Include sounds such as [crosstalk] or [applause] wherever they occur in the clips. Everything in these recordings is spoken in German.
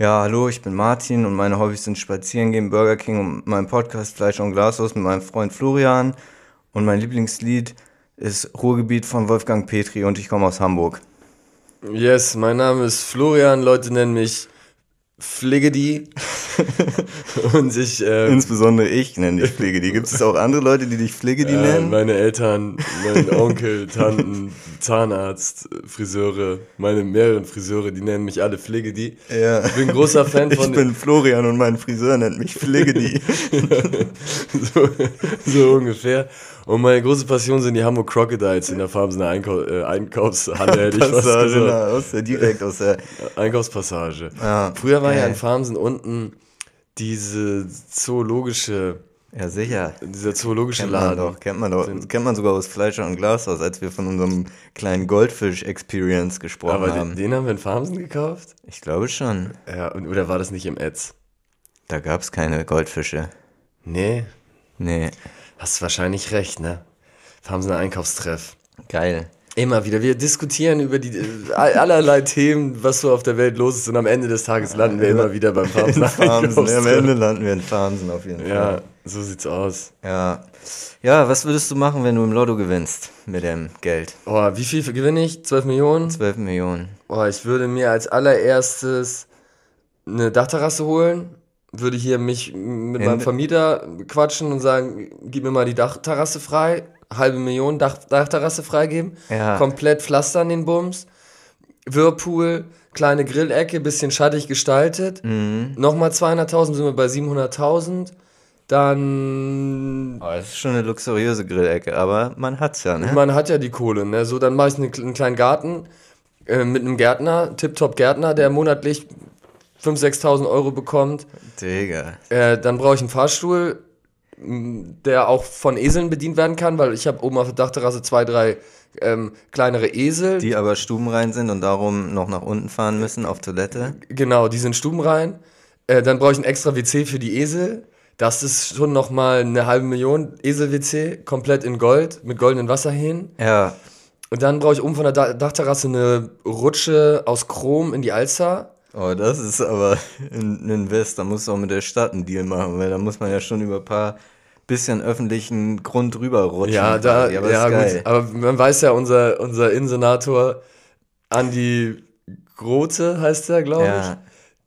Ja, hallo, ich bin Martin und meine Hobbys sind Spazierengehen, Burger King und mein Podcast Fleisch und Glashaus mit meinem Freund Florian. Und mein Lieblingslied ist Ruhrgebiet von Wolfgang Petri und ich komme aus Hamburg. Yes, mein Name ist Florian, Leute nennen mich Fliggedy. [laughs] und ich. Ähm, Insbesondere ich nenne dich Fliggedy. Gibt es auch andere Leute, die dich Fliggedy äh, nennen? Meine Eltern, mein Onkel, Tanten, Zahnarzt, Friseure, meine mehreren Friseure, die nennen mich alle Fliggedy. Ja. Ich bin großer Fan von. Ich bin Florian und mein Friseur nennt mich Fliggedy. [laughs] so, so ungefähr. Und meine große Passion sind die Hamburg Crocodiles in der Farmsener Einkau äh, Einkaufshalle, hätte ich fast gesagt. Aus der, direkt aus der Einkaufspassage. Ja, Früher war ja in Farmsen unten diese zoologische ja, sicher. Dieser zoologische kennt Laden. Man doch, kennt man doch. Das kennt man sogar aus Fleischer und Glashaus, als wir von unserem kleinen Goldfisch-Experience gesprochen Aber haben. Aber den, den, haben wir in Farmsen gekauft? Ich glaube schon. Ja, oder war das nicht im Etz? Da gab es keine Goldfische. Nee. Nee. Hast wahrscheinlich recht, ne? Einen Einkaufstreff. Geil. Immer wieder. Wir diskutieren über die äh, allerlei Themen, was so auf der Welt los ist und am Ende des Tages landen wir immer wieder beim Farmsen. Farmsen. Ja, am Ende landen wir in Farmsen auf jeden Fall. Ja, so sieht's aus. Ja. Ja, was würdest du machen, wenn du im Lotto gewinnst mit dem Geld? Oh, wie viel gewinne ich? 12 Millionen? 12 Millionen. Oh, ich würde mir als allererstes eine Dachterrasse holen würde hier mich mit meinem Vermieter quatschen und sagen, gib mir mal die Dachterrasse frei, halbe Million Dach, Dachterrasse freigeben, ja. komplett pflastern den Bums, Whirlpool, kleine Grillecke, bisschen schattig gestaltet, mhm. nochmal 200.000, sind wir bei 700.000, dann... Oh, das ist schon eine luxuriöse Grillecke, aber man hat's ja, ne? Man hat ja die Kohle, ne? So, dann mache ich einen kleinen Garten äh, mit einem Gärtner, Tip-Top Gärtner, der monatlich 5.000, 6.000 Euro bekommt. Digga. Äh, dann brauche ich einen Fahrstuhl, der auch von Eseln bedient werden kann, weil ich habe oben auf der Dachterrasse zwei, drei ähm, kleinere Esel. Die aber stubenrein sind und darum noch nach unten fahren müssen auf Toilette. Genau, die sind stubenrein. Äh, dann brauche ich ein extra WC für die Esel. Das ist schon nochmal eine halbe Million Esel-WC, komplett in Gold, mit goldenen Wasserhähnen. Ja. Und dann brauche ich oben von der Dachterrasse eine Rutsche aus Chrom in die Alster. Oh, das ist aber [laughs] ein Invest. Da musst du auch mit der Stadt einen Deal machen, weil da muss man ja schon über ein paar bisschen öffentlichen Grund drüber rutschen. Ja, da, aber ja, gut. Aber man weiß ja, unser, unser Innensenator Andi Grote heißt er, glaube ja. ich.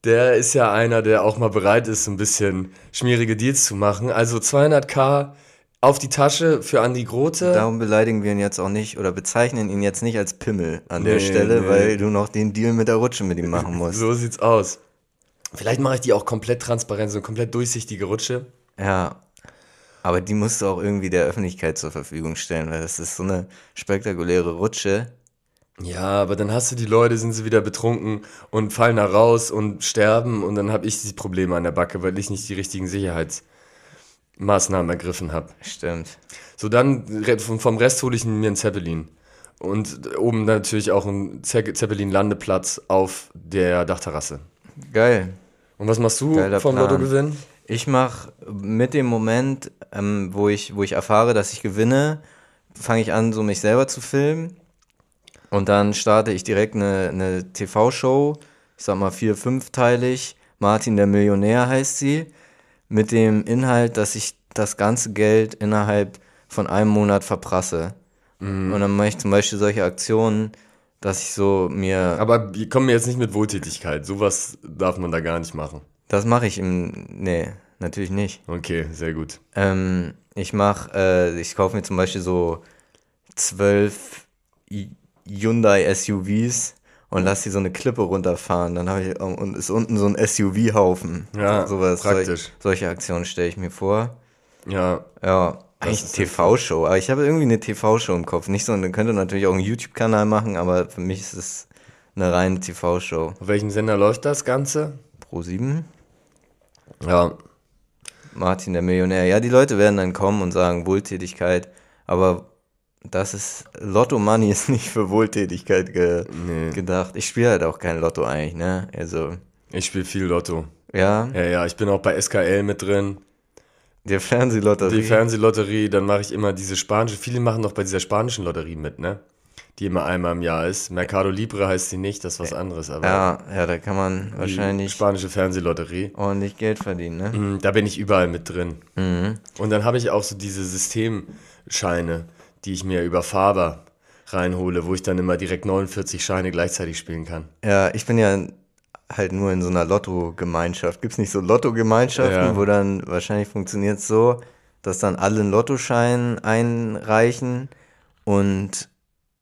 Der ist ja einer, der auch mal bereit ist, ein bisschen schmierige Deals zu machen. Also 200k auf die Tasche für Andi Grote. Darum beleidigen wir ihn jetzt auch nicht oder bezeichnen ihn jetzt nicht als Pimmel an nee, der Stelle, nee. weil du noch den Deal mit der Rutsche mit ihm machen musst. [laughs] So sieht's aus. Vielleicht mache ich die auch komplett transparent, so eine komplett durchsichtige Rutsche. Ja. Aber die musst du auch irgendwie der Öffentlichkeit zur Verfügung stellen, weil das ist so eine spektakuläre Rutsche. Ja, aber dann hast du die Leute, sind sie wieder betrunken und fallen da raus und sterben und dann habe ich die Probleme an der Backe, weil ich nicht die richtigen Sicherheits Maßnahmen ergriffen habe. Stimmt. So, dann vom Rest hole ich mir einen Zeppelin. Und oben natürlich auch einen Zeppelin-Landeplatz auf der Dachterrasse. Geil. Und was machst du Geiler vom Lottogewinn? Ich mache mit dem Moment, ähm, wo, ich, wo ich erfahre, dass ich gewinne, fange ich an, so mich selber zu filmen. Und dann starte ich direkt eine, eine TV-Show, ich sag mal vier-, fünfteilig. Martin der Millionär heißt sie mit dem Inhalt, dass ich das ganze Geld innerhalb von einem Monat verprasse. Mhm. Und dann mache ich zum Beispiel solche Aktionen, dass ich so mir. Aber die kommen jetzt nicht mit Wohltätigkeit. Sowas darf man da gar nicht machen. Das mache ich im. Nee, natürlich nicht. Okay, sehr gut. Ähm, ich mache, äh, ich kaufe mir zum Beispiel so zwölf Hyundai SUVs und lass sie so eine Klippe runterfahren. Dann habe ich und ist unten so ein SUV-Haufen. Ja, sowas. Praktisch. Solch, solche Aktionen stelle ich mir vor. Ja. Ja, eigentlich TV-Show. Aber ich habe irgendwie eine TV-Show im Kopf. Nicht so, dann könnte natürlich auch einen YouTube-Kanal machen, aber für mich ist es eine reine TV-Show. Auf welchem Sender läuft das Ganze? Pro 7. Ja. Martin der Millionär. Ja, die Leute werden dann kommen und sagen Wohltätigkeit, aber das ist, Lotto Money [laughs] ist nicht für Wohltätigkeit ge nee. gedacht. Ich spiele halt auch kein Lotto eigentlich, ne? Also. Ich spiele viel Lotto. Ja? Ja, ja, ich bin auch bei SKL mit drin. Die Fernsehlotterie. Die Fernsehlotterie, dann mache ich immer diese spanische, viele machen doch bei dieser spanischen Lotterie mit, ne? Die immer einmal im Jahr ist. Mercado Libre heißt sie nicht, das ist was anderes. Aber Ja, ja, da kann man die wahrscheinlich spanische Fernsehlotterie. ordentlich Geld verdienen, ne? Mm, Da bin ich überall mit drin. Und dann habe ich auch so diese Systemscheine, die ich mir über Faber reinhole, wo ich dann immer direkt 49 Scheine gleichzeitig spielen kann. Ja, ich bin ja halt nur in so einer Lotto-Gemeinschaft. Gibt's nicht so Lotto-Gemeinschaften, Ja. wo dann wahrscheinlich funktioniert es so, dass dann alle einen Lottoschein einreichen und,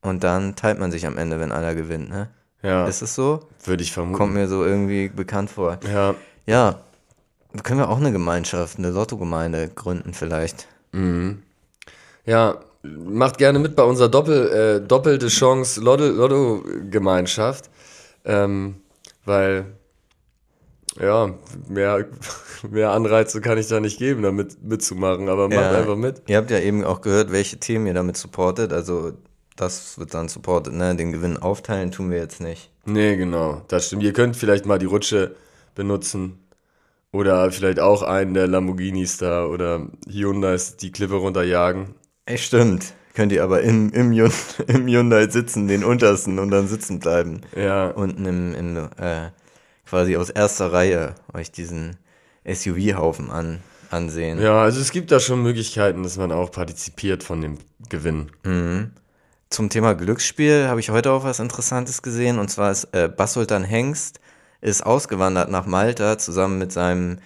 und dann teilt man sich am Ende, wenn einer gewinnt, ne? Ja, Ist es so? würde ich vermuten. Kommt mir so irgendwie bekannt vor. Ja, Ja, können wir auch eine Gemeinschaft, eine Lottogemeinde gründen vielleicht. ja, macht gerne mit bei unserer Doppel, äh, doppelte Chance Lotto- Lotto-Gemeinschaft. ähm, weil, ja, mehr, [laughs] mehr Anreize kann ich da nicht geben, damit mitzumachen, aber macht Ja. einfach mit. Ihr habt ja eben auch gehört, welche Themen ihr damit supportet. Also das wird dann supportet, ne? Den Gewinn aufteilen tun wir jetzt nicht. Nee, genau, das stimmt. Ihr könnt vielleicht mal die Rutsche benutzen. Oder vielleicht auch einen der Lamborghinis da oder Hyundais die Klippe runterjagen. Ey, stimmt. Könnt ihr aber im, im, [laughs] im Hyundai sitzen, den untersten und dann sitzen bleiben. Ja, Unten im, im äh, quasi aus erster Reihe euch diesen SUV-Haufen an, ansehen. ja, also es gibt da schon Möglichkeiten, dass man auch partizipiert von dem Gewinn. Zum Thema Glücksspiel habe ich heute auch was Interessantes gesehen. Und zwar ist äh, Bassultan Hengst ist ausgewandert nach Malta zusammen mit seinem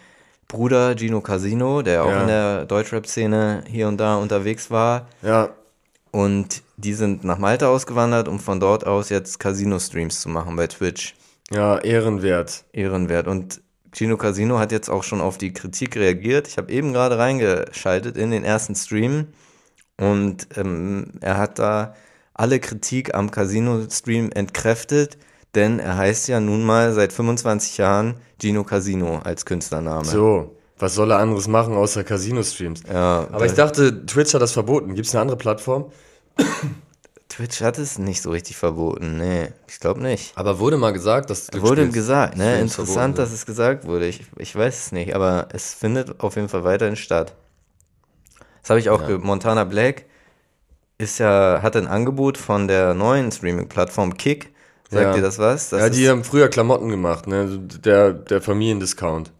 Bruder Gino Casino, der auch Ja. in der Deutschrap-Szene hier und da unterwegs war. Ja, Und die sind nach Malta ausgewandert, um von dort aus jetzt Casino-Streams zu machen bei Twitch. ja, ehrenwert. Ehrenwert. Und Gino Casino hat jetzt auch schon auf die Kritik reagiert. Ich habe eben gerade reingeschaltet in den ersten Stream und ähm, er hat da alle Kritik am Casino-Stream entkräftet, denn er heißt ja nun mal seit 25 Jahren Gino Casino als Künstlername. So, was soll er anderes machen außer Casino-Streams? Ja, Aber ich dachte, Twitch hat das verboten. Gibt es eine andere Plattform? [coughs] Twitch hat es nicht so richtig verboten. Nee, ich glaube nicht. Aber wurde mal gesagt, dass Wurde gesagt, ne? Interessant, dass es gesagt wurde. Ich, ich weiß es nicht, aber es findet auf jeden Fall weiterhin statt. Das habe ich auch ge Montana Black ist ja, hat ein Angebot von der neuen Streaming-Plattform Kick. Sagt Ja. dir das was? Das ja, die haben früher Klamotten gemacht, ne? Der, der Familiendiscount.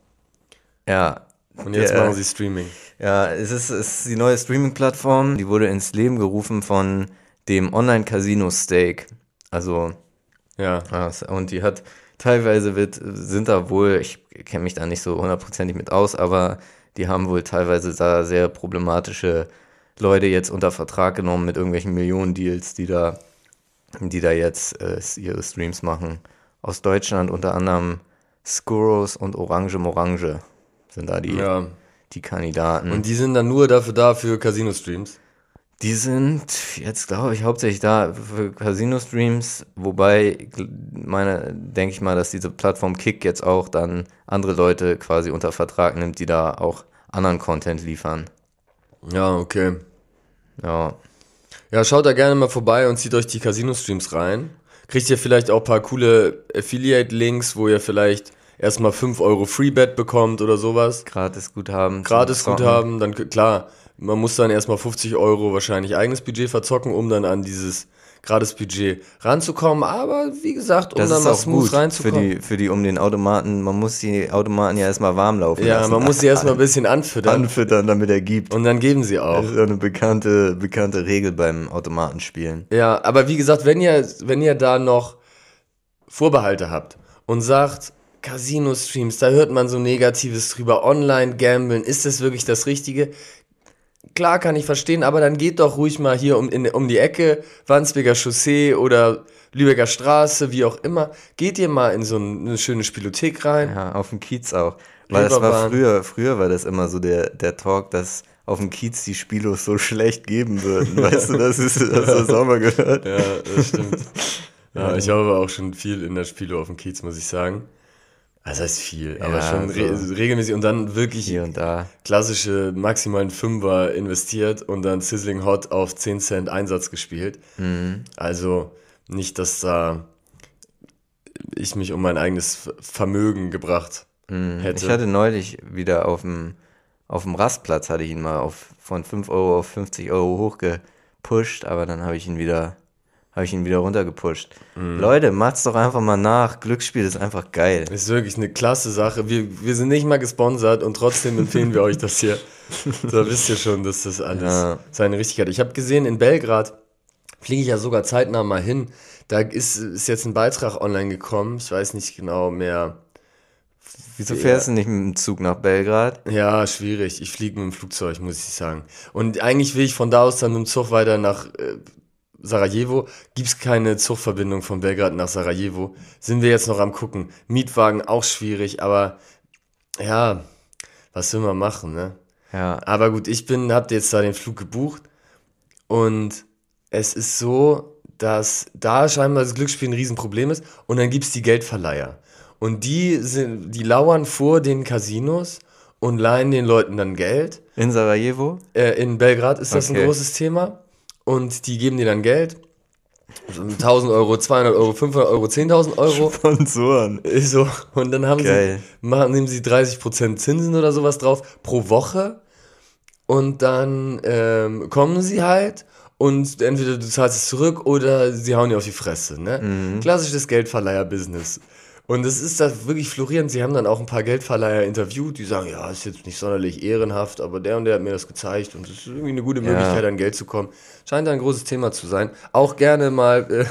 ja. Und jetzt Der- machen sie Streaming. Ja, es ist, es ist die neue Streaming-Plattform, die wurde ins Leben gerufen von dem Online-Casino Stake. Also, Ja. S- und die hat teilweise wird, sind da wohl, ich kenne mich da nicht so hundertprozentig mit aus, aber die haben wohl teilweise da sehr problematische Leute jetzt unter Vertrag genommen mit irgendwelchen Millionen-Deals, die da, die da jetzt äh, ihre Streams machen. Aus Deutschland unter anderem Skuros und Orange Morange sind da die, Ja. die Kandidaten. Und die sind dann nur dafür da für Casino-Streams. Die sind jetzt, glaube ich, hauptsächlich da für Casino-Streams, wobei meine, denke ich mal, dass diese Plattform Kick jetzt auch dann andere Leute quasi unter Vertrag nimmt, die da auch anderen Content liefern. Ja, okay. Ja, Ja, schaut da gerne mal vorbei und zieht euch die Casino-Streams rein. Kriegt ihr vielleicht auch ein paar coole Affiliate-Links, wo ihr vielleicht erstmal 5 Euro Freebet bekommt oder sowas. gratis Guthaben. Gratis. Guthaben, dann klar, man muss dann erstmal 50 Euro wahrscheinlich eigenes Budget verzocken, um dann an dieses Gratis-Budget ranzukommen. Aber wie gesagt, um Das dann mal smooth gut für reinzukommen. die, für die um den Automaten. Man muss die Automaten ja erstmal warm laufen ja, lassen. man muss sie erstmal ein [laughs] bisschen anfüttern anfüttern, damit er gibt. und dann geben sie auch. Das ist eine bekannte, bekannte Regel beim Automatenspielen. Ja, aber wie gesagt, wenn ihr, wenn ihr da noch Vorbehalte habt und sagt, Casino-Streams, da hört man so Negatives drüber, Online-Gambeln, ist das wirklich das Richtige? Klar kann ich verstehen, aber dann geht doch ruhig mal hier um, in, um die Ecke, Wandsbeker Chaussee oder Lübecker Straße, wie auch immer. Geht ihr mal in so eine schöne Spielothek rein? Ja, auf dem Kiez auch. Weil das war früher, früher war das immer so der, der Talk, dass auf dem Kiez die Spielos so schlecht geben würden. [laughs] Weißt du, das ist, hast du das auch mal gehört? Ja, das stimmt. [laughs] ja, ich habe auch schon viel in der Spielo auf dem Kiez, muss ich sagen. Also das heißt viel, aber Ja, schon re so. regelmäßig und dann wirklich Hier und da. klassische maximalen Fünfer investiert und dann Sizzling Hot auf 10 Cent Einsatz gespielt. Mhm. Also nicht, dass da ich mich um mein eigenes Ver- Vermögen gebracht hätte. Mhm. Ich hatte neulich wieder auf dem, auf dem Rastplatz, hatte ich ihn mal auf, von 5 Euro auf 50 Euro hochgepusht, aber dann habe ich ihn wieder, habe ich ihn wieder runtergepusht. Mhm. Leute, macht's doch einfach mal nach. Glücksspiel ist einfach geil. Ist wirklich eine klasse Sache. Wir, wir sind nicht mal gesponsert und trotzdem empfehlen wir euch das hier. [laughs] Da wisst ihr schon, dass das alles ja. seine Richtigkeit hat. Ich habe gesehen, in Belgrad fliege ich ja sogar zeitnah mal hin. Da ist, ist jetzt ein Beitrag online gekommen. Ich weiß nicht genau mehr. Wieso fährst du nicht mit dem Zug nach Belgrad? Ja, schwierig. Ich fliege mit dem Flugzeug, muss ich sagen. Und eigentlich will ich von da aus dann mit dem Zug weiter nach äh, Sarajevo. Gibt es keine Zugverbindung von Belgrad nach Sarajevo. Sind wir jetzt noch am gucken. Mietwagen auch schwierig, aber ja, was will man machen, ne? Ja. Aber gut, ich bin, hab jetzt da den Flug gebucht und es ist so, dass da scheinbar das Glücksspiel ein Riesenproblem ist und dann gibt es die Geldverleiher. Und die, sind, die lauern vor den Casinos und leihen den Leuten dann Geld. In Sarajevo? Äh, in Belgrad ist das okay. ein großes Thema. Und die geben dir dann Geld. 1000 Euro, 200 Euro, 500 Euro, 10.000 Euro. Sponsoren. So. Und dann haben Geil. sie, machen, nehmen sie 30% Zinsen oder sowas drauf pro Woche. Und dann ähm, kommen sie halt und entweder du zahlst es zurück oder sie hauen dir auf die Fresse. Ne? Mhm. Klassisches Geldverleiher-Business. Und es ist da wirklich florierend. Sie haben dann auch ein paar Geldverleiher interviewt, die sagen, ja, ist jetzt nicht sonderlich ehrenhaft, aber der und der hat mir das gezeigt und es ist irgendwie eine gute Möglichkeit, ja. an Geld zu kommen. Scheint ein großes Thema zu sein. Auch gerne mal äh,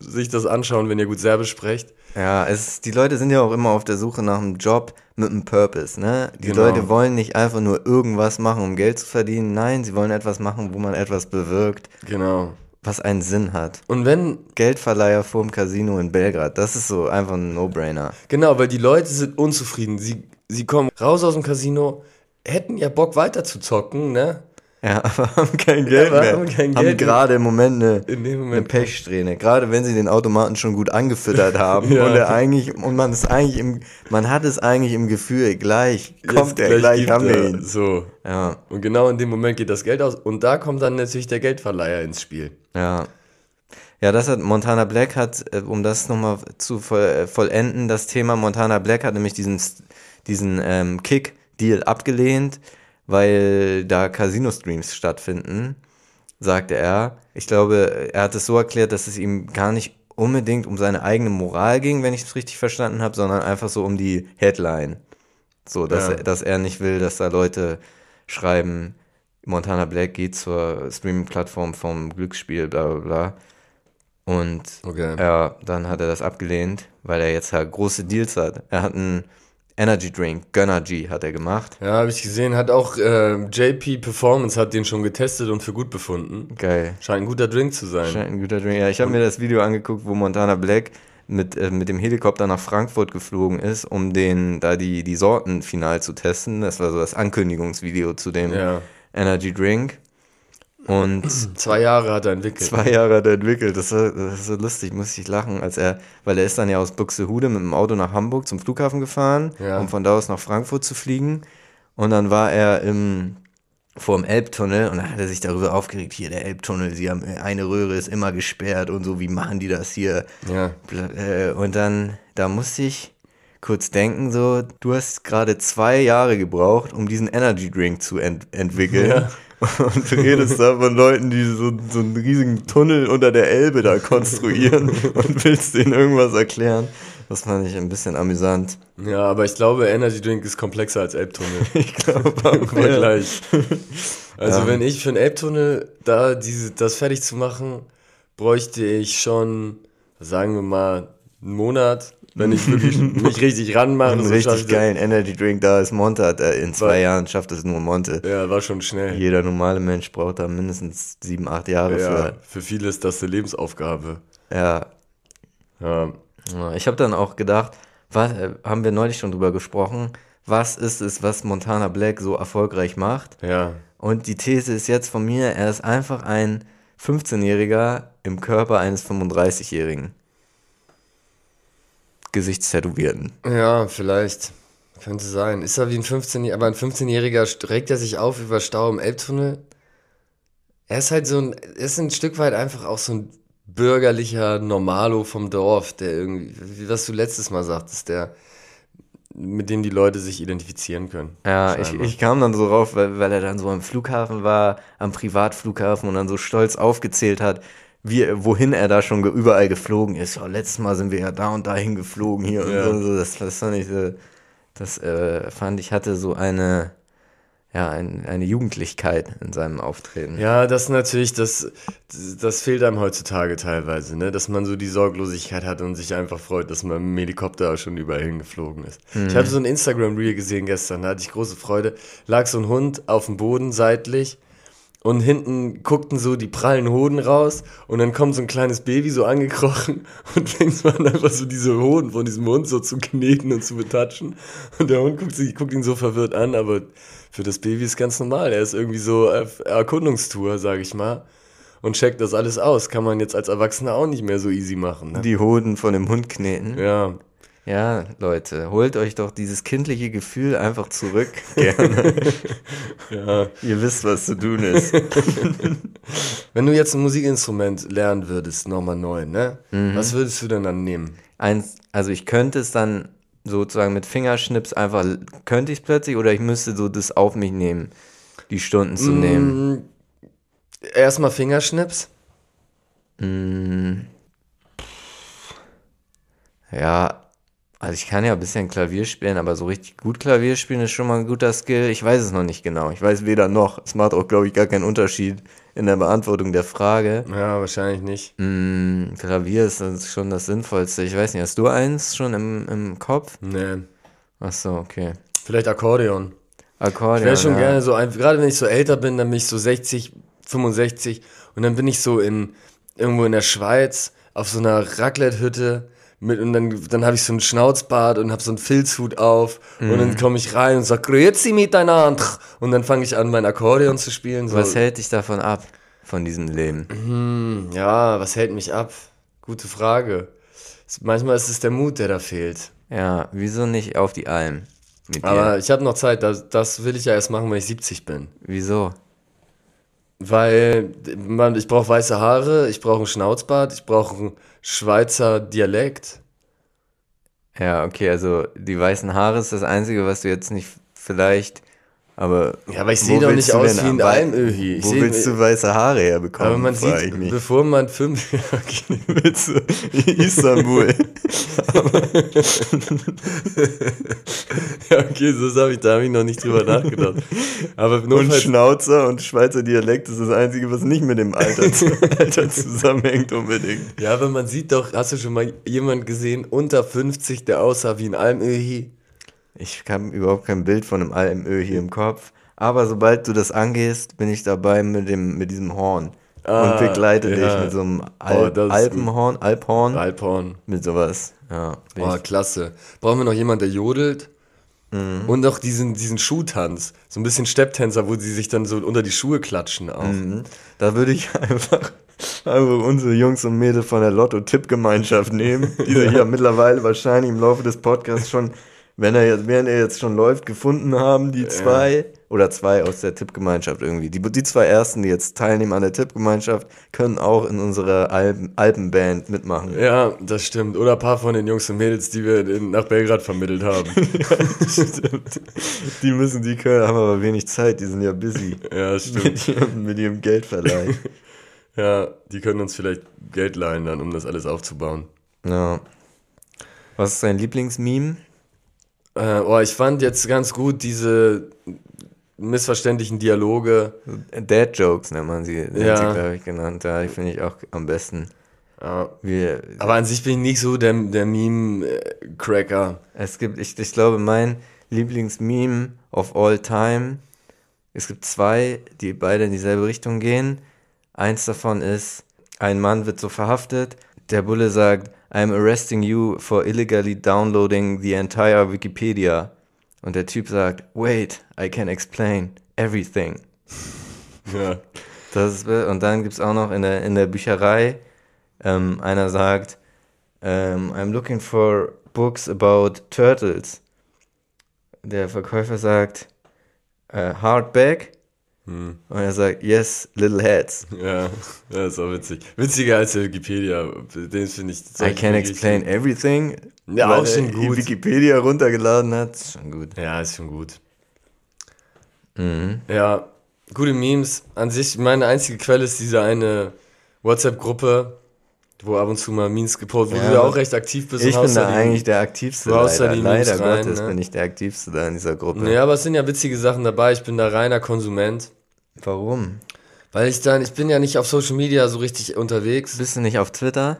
[laughs] sich das anschauen, wenn ihr gut Serbisch sprecht. Ja, es, die Leute sind ja auch immer auf der Suche nach einem Job mit einem Purpose, ne? Die genau. Leute wollen nicht einfach nur irgendwas machen, um Geld zu verdienen. Nein, sie wollen etwas machen, wo man etwas bewirkt. Genau was einen Sinn hat. Und wenn. Geldverleiher vorm Casino in Belgrad, das ist so einfach ein No-Brainer. Genau, weil die Leute sind unzufrieden. Sie, sie kommen raus aus dem Casino, hätten ja Bock weiter zu zocken, ne? Ja, [laughs] aber haben kein Geld aber mehr. Haben, kein haben gerade im Moment eine, Moment eine Pechsträhne. Gerade wenn sie den Automaten schon gut angefüttert haben [laughs] ja. und er eigentlich und man ist eigentlich im, man hat es eigentlich im Gefühl, gleich kommt er, gleich, gleich haben wir ihn. So. Ja. Und genau in dem Moment geht das Geld aus und da kommt dann natürlich der Geldverleiher ins Spiel. Ja. Ja, das hat Montana Black hat, äh, um das nochmal zu äh, vollenden, das Thema Montana Black hat nämlich diesen, diesen ähm, Kick-Deal abgelehnt weil da Casino-Streams stattfinden, sagte er. Ich glaube, er hat es so erklärt, dass es ihm gar nicht unbedingt um seine eigene Moral ging, wenn ich es richtig verstanden habe, sondern einfach so um die Headline. So, dass, ja. er, dass er nicht will, dass da Leute schreiben, Montana Black geht zur Streaming-Plattform vom Glücksspiel, bla bla bla. Und okay. ja, dann hat er das abgelehnt, weil er jetzt halt große Deals hat. Er hat einen Energy Drink, Gönnergy hat er gemacht. Ja, habe ich gesehen. Hat auch äh, JP Performance hat den schon getestet und für gut befunden. Geil. Scheint ein guter Drink zu sein. Scheint ein guter Drink. Ja, ich habe mir das Video angeguckt, wo Montana Black mit, äh, mit dem Helikopter nach Frankfurt geflogen ist, um den da die, die Sorten final zu testen. Das war so das Ankündigungsvideo zu dem ja. Energy Drink. Und zwei Jahre hat er entwickelt. Zwei Jahre hat er entwickelt. Das, war, das ist so lustig, muss ich lachen, als er, weil er ist dann ja aus Buxtehude mit dem Auto nach Hamburg zum Flughafen gefahren, ja. um von da aus nach Frankfurt zu fliegen. Und dann war er im, vor dem Elbtunnel und dann hat er sich darüber aufgeregt, hier der Elbtunnel, sie haben eine Röhre ist immer gesperrt und so, wie machen die das hier? Ja. Äh, und dann, da musste ich kurz denken, so, du hast gerade zwei Jahre gebraucht, um diesen Energy Drink zu ent entwickeln. Ja. Und du redest da von Leuten, die so, so einen riesigen Tunnel unter der Elbe da konstruieren [laughs] und willst denen irgendwas erklären. Das fand ich ein bisschen amüsant. Ja, aber ich glaube, Energy Drink ist komplexer als Elbtunnel. [laughs] ich glaube [laughs] auch. Vergleich. Also ja. wenn ich für einen Elbtunnel da diese, das fertig zu machen, bräuchte ich schon, sagen wir mal, einen Monat wenn ich wirklich [laughs] mich richtig ranmache. Einen so richtig geilen Energy Drink, da ist Monte, in zwei war, Jahren schafft es nur Monte. Ja, war schon schnell. Jeder normale Mensch braucht da mindestens sieben, acht Jahre ja, für. Für viele ist das eine Lebensaufgabe. Ja. ja. Ich habe dann auch gedacht, was, äh, haben wir neulich schon drüber gesprochen, was ist es, was Montana Black so erfolgreich macht? Ja. Und die These ist jetzt von mir, er ist einfach ein 15-Jähriger im Körper eines 35-Jährigen. Gesichtstätowierten. Ja, vielleicht. Könnte sein. Ist er wie ein 15-Jähriger, aber ein 15-Jähriger regt er sich auf über Stau im Elbtunnel? Er ist halt so ein, er ist ein Stück weit einfach auch so ein bürgerlicher Normalo vom Dorf, der irgendwie, wie was du letztes Mal sagtest, der, mit dem die Leute sich identifizieren können. Ja, ich, ich kam dann so rauf, weil, weil er dann so am Flughafen war, am Privatflughafen und dann so stolz aufgezählt hat, wie, wohin er da schon überall geflogen ist. Oh, letztes Mal sind wir ja da und dahin geflogen hier Ja. und so. Das, das fand ich so, das äh, fand ich hatte so eine, ja, ein, eine Jugendlichkeit in seinem Auftreten. Ja, das natürlich, das, das fehlt einem heutzutage teilweise, ne? Dass man so die Sorglosigkeit hat und sich einfach freut, dass man mit dem Helikopter schon überall hingeflogen ist. Ich habe so ein Instagram-Reel gesehen gestern, da hatte ich große Freude. Lag so ein Hund auf dem Boden seitlich und hinten guckten so die prallen Hoden raus und dann kommt so ein kleines Baby so angekrochen [laughs] und fängt so an, einfach so diese Hoden von diesem Hund so zu kneten und zu betatschen. Und der Hund guckt, sich, guckt ihn so verwirrt an, aber für das Baby ist ganz normal. Er ist irgendwie so auf Erkundungstour, sag ich mal. Und checkt das alles aus. Kann man jetzt als Erwachsener auch nicht mehr so easy machen. Ne? Die Hoden von dem Hund kneten. Ja, Ja, Leute, holt euch doch dieses kindliche Gefühl einfach zurück. [laughs] Gerne. ja. Ihr wisst, was zu tun ist. [laughs] Wenn du jetzt ein Musikinstrument lernen würdest, nochmal neu, ne? Mhm. Was würdest du denn dann nehmen? Eins, also ich könnte es dann sozusagen mit Fingerschnips einfach, könnte ich es plötzlich oder ich müsste so das auf mich nehmen, die Stunden zu nehmen. Mm, Erstmal Fingerschnips. Ja, also ich kann ja ein bisschen Klavier spielen, aber so richtig gut Klavier spielen ist schon mal ein guter Skill. Ich weiß es noch nicht genau. Ich weiß weder noch. Es macht auch, glaube ich, gar keinen Unterschied in der Beantwortung der Frage. Ja, wahrscheinlich nicht. Mm, Klavier ist das schon das Sinnvollste. Ich weiß nicht, hast du eins schon im, im Kopf? Nee. Ach so, okay. Vielleicht Akkordeon. Akkordeon. Ich wäre schon ja. gerne so, gerade wenn ich so älter bin, dann bin ich so 60, 65 und dann bin ich so in irgendwo in der Schweiz auf so einer Raclette-Hütte mit und dann, dann habe ich so einen Schnauzbart und habe so einen Filzhut auf und Mhm. dann komme ich rein und sag Grüezi miteinander und dann fange ich an, mein Akkordeon zu spielen. So. Was hält dich davon ab, von diesem Leben? Ja, was hält mich ab? Gute Frage. Manchmal ist es der Mut, der da fehlt. Ja, wieso nicht auf die Alm mit dir? Aber ich habe noch Zeit, das, das will ich ja erst machen, wenn ich 70 bin. wieso? Weil man, ich brauche weiße Haare, ich brauche einen Schnauzbart, ich brauche einen Schweizer Dialekt. Ja, okay, also die weißen Haare ist das Einzige, was du jetzt nicht vielleicht, aber Ja, aber ich sehe doch nicht aus wie ein Almöhi. Wo willst du weiße Haare herbekommen? Aber man sieht, bevor man fünf... [laughs] okay. willst du Istanbul? [laughs] ja, okay, so habe ich, da habe ich noch nicht drüber nachgedacht. Aber und Schnauzer und Schweizer Dialekt ist das Einzige, was nicht mit dem Alter, [laughs] Alter zusammenhängt unbedingt. ja, aber man sieht doch, hast du schon mal jemanden gesehen unter 50, der aussah wie ein Almöhi? Ich habe überhaupt kein Bild von einem AMÖ hier im Kopf. Aber sobald du das angehst, bin ich dabei mit, dem, mit diesem Horn. Ah, und begleite ja. dich mit so einem Oh, Al ist Alpenhorn, Alphorn, Alphorn. mit sowas. Ja, Oh, klasse. Brauchen wir noch jemanden, der jodelt? Und auch diesen, diesen Schuhtanz. So ein bisschen Stepptänzer, wo sie sich dann so unter die Schuhe klatschen auch. Mhm. Da würde ich [laughs] einfach, einfach unsere Jungs und Mädels von der Lotto-Tipp-Gemeinschaft nehmen, die sie [laughs] ja mittlerweile wahrscheinlich im Laufe des Podcasts schon, wenn er jetzt, während er jetzt schon läuft, gefunden haben, die zwei oder zwei aus der Tippgemeinschaft irgendwie. Die, die zwei ersten, die jetzt teilnehmen an der Tippgemeinschaft, können auch in unserer Alpen, Alpenband mitmachen. Ja, das stimmt. Oder ein paar von den Jungs und Mädels, die wir in, nach Belgrad vermittelt haben. [laughs] Stimmt. Die müssen, die können, haben aber wenig Zeit, die sind ja busy ja, [laughs] stimmt. mit ihrem, mit ihrem Geldverleih. [laughs] Ja, die können uns vielleicht Geld leihen dann, um das alles aufzubauen. Ja. Was ist dein Lieblingsmeme? Äh, oh, ich fand jetzt ganz gut diese missverständlichen Dialoge. Dad Jokes nennt man sie, Ja. sie glaube ich, genannt. Ja, die finde ich auch am besten. Ja. Wir, Aber an sich bin ich nicht so der, der Meme-Cracker. es gibt, ich, ich glaube, mein Lieblingsmeme of all time, es gibt zwei, die beide in dieselbe Richtung gehen. Eins davon ist, ein Mann wird so verhaftet, der Bulle sagt, I'm arresting you for illegally downloading the entire Wikipedia. Und der Typ sagt, wait, I can explain everything. [laughs] Ja. Das ist, und dann gibt es auch noch in der, in der Bücherei, ähm, einer sagt, ähm, I'm looking for books about turtles. Der Verkäufer sagt, äh, hardback. Hm. Und er sagt, yes, little heads. Ja, das ist auch witzig. Witziger als der Wikipedia. Den finde ich. I can explain everything. Ja, weil auch schon gut. Wikipedia runtergeladen hat. Ist schon gut. Ja, ist schon gut. Mhm. Ja, gute Memes. An sich, meine einzige Quelle ist dieser eine WhatsApp-Gruppe, wo ab und zu mal Memes gepostet, wo ja, du ja auch recht aktiv bist. Ich bin da eigentlich der aktivste. Leider, leider rein, Gottes ne? bin ich der aktivste da in dieser Gruppe. Ja, aber es sind ja witzige Sachen dabei. Ich bin da reiner Konsument. Warum? Weil ich dann, ich bin ja nicht auf Social Media so richtig unterwegs. Bist du nicht auf Twitter?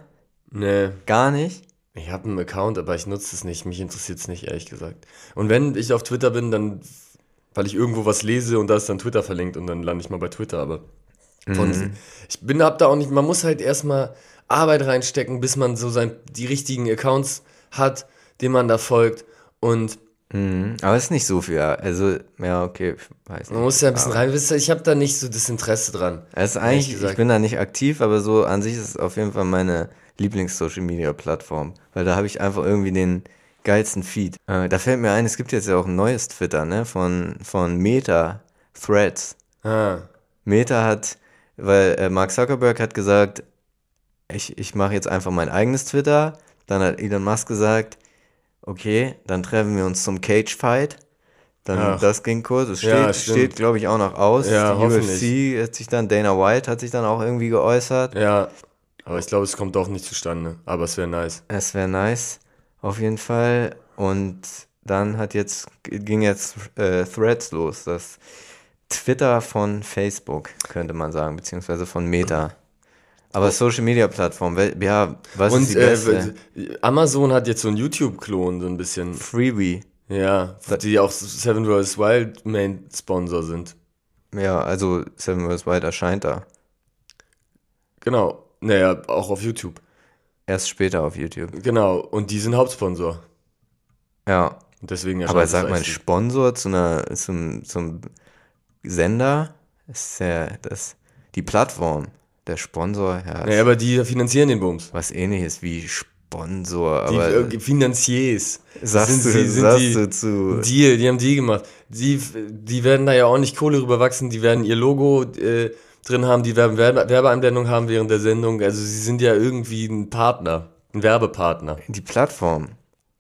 Nee. Gar nicht? Ich habe einen Account, aber ich nutze es nicht. Mich interessiert es nicht, ehrlich gesagt. Und wenn ich auf Twitter bin, dann, weil ich irgendwo was lese und da ist dann Twitter verlinkt und dann lande ich mal bei Twitter, aber von, mhm. ich bin, hab da auch nicht, man muss halt erstmal Arbeit reinstecken, bis man so sein, die richtigen Accounts hat, denen man da folgt und Mhm, aber es ist nicht so viel, also, ja, okay, weiß nicht. Man muss ja ein bisschen rein, ich habe da nicht so das Interesse dran. Es ist eigentlich, ich bin da nicht aktiv, aber so an sich ist es auf jeden Fall meine Lieblings-Social-Media-Plattform, weil da habe ich einfach irgendwie den geilsten Feed. Äh, da fällt mir ein, es gibt jetzt ja auch ein neues Twitter, ne, von, von Meta, Threads. Ah. Meta hat, weil äh, Mark Zuckerberg hat gesagt, ich, ich mache jetzt einfach mein eigenes Twitter. Dann hat Elon Musk gesagt, okay, dann treffen wir uns zum Cage Fight. Dann, Ach. das ging kurz. Es steht, ja, steht glaube ich, auch noch aus. Ja, Die UFC hat sich dann, Dana White hat sich dann auch irgendwie geäußert. Ja, aber ich glaube, es kommt doch nicht zustande. Aber es wäre nice. Es wäre nice, auf jeden Fall. Und dann hat jetzt, ging jetzt äh, Threads los, das Twitter von Facebook, könnte man sagen, beziehungsweise von Meta. Aber Social Media Plattform, ja, was Und, ist die beste? Äh, Amazon hat jetzt so einen YouTube-Klon, so ein bisschen. Freebie. Ja, die auch Seven vs. Wild Main Sponsor sind. Ja, also Seven vs. Wild erscheint da. Genau. Naja, auch auf YouTube. Erst später auf YouTube. Genau, und die sind Hauptsponsor. Ja. Und deswegen Aber sag mal, Sponsor zu einer, zum, zum Sender ist ja das, die Plattform, der Sponsor. Ja, naja, aber die finanzieren den Bums. Was ähnliches wie Sponsor. Aber die äh, Finanziers. Sagst, sind, du, sind sagst die, du zu. Deal, die haben die gemacht. Die, die werden da ja auch nicht Kohle rüberwachsen, die werden ihr Logo äh, drin haben, die Werbe Werbeeinblendung haben während der Sendung. Also sie sind ja irgendwie ein Partner, ein Werbepartner. Die Plattform.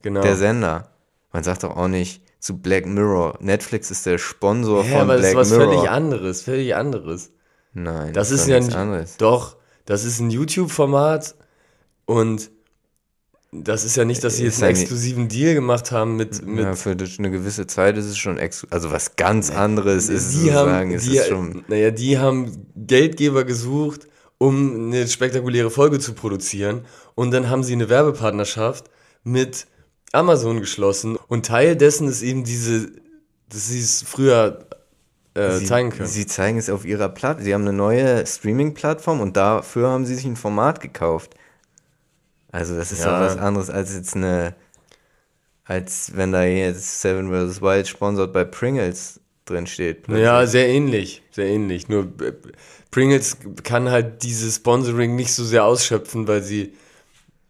Genau. Der Sender. Man sagt doch auch nicht zu Black Mirror. Netflix ist der Sponsor ja, von aber Black Mirror. das ist was völlig anderes, völlig anderes. Nein, das, das ist, ja nichts anderes. Doch, das ist ein YouTube-Format und das ist ja nicht, dass sie jetzt einen exklusiven Deal gemacht haben mit. mit ja, für eine gewisse Zeit ist es schon exklusiv. Also was ganz anderes ist die es haben, es die, ist schon. Naja, die haben Geldgeber gesucht, um eine spektakuläre Folge zu produzieren. Und dann haben sie eine Werbepartnerschaft mit Amazon geschlossen. Und Teil dessen ist eben diese, dass sie es früher äh, sie, zeigen können. Sie zeigen es auf ihrer Plattform. Sie haben eine neue Streaming-Plattform und dafür haben sie sich ein Format gekauft. Also das ist ja. doch was anderes als jetzt eine, als wenn da jetzt Seven vs. Wild sponsert bei Pringles drin steht. Ja, sehr ähnlich, sehr ähnlich. Nur äh, Pringles kann halt dieses Sponsoring nicht so sehr ausschöpfen, weil sie,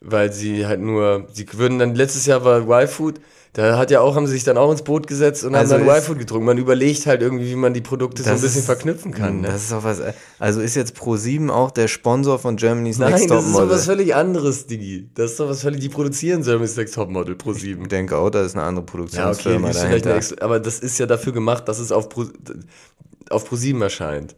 weil sie halt nur, sie würden dann, letztes Jahr war Y-Food, da hat ja auch, haben sie sich dann auch ins Boot gesetzt und also haben dann Y-Food getrunken. Man überlegt halt irgendwie, wie man die Produkte so ein bisschen ist, verknüpfen kann. Ne? Das ist auch was. Also ist jetzt Pro7 auch der Sponsor von Germany's Nein, Next Top Model? Nein, das ist doch was völlig anderes, Digi. Das ist doch was völlig, die produzieren Germany's Next Top Model, Pro7. Ich denke auch, da ist eine andere Produktionsfirma ja, okay, dahinter. aber das ist ja dafür gemacht, dass es auf Pro, auf Pro7 erscheint.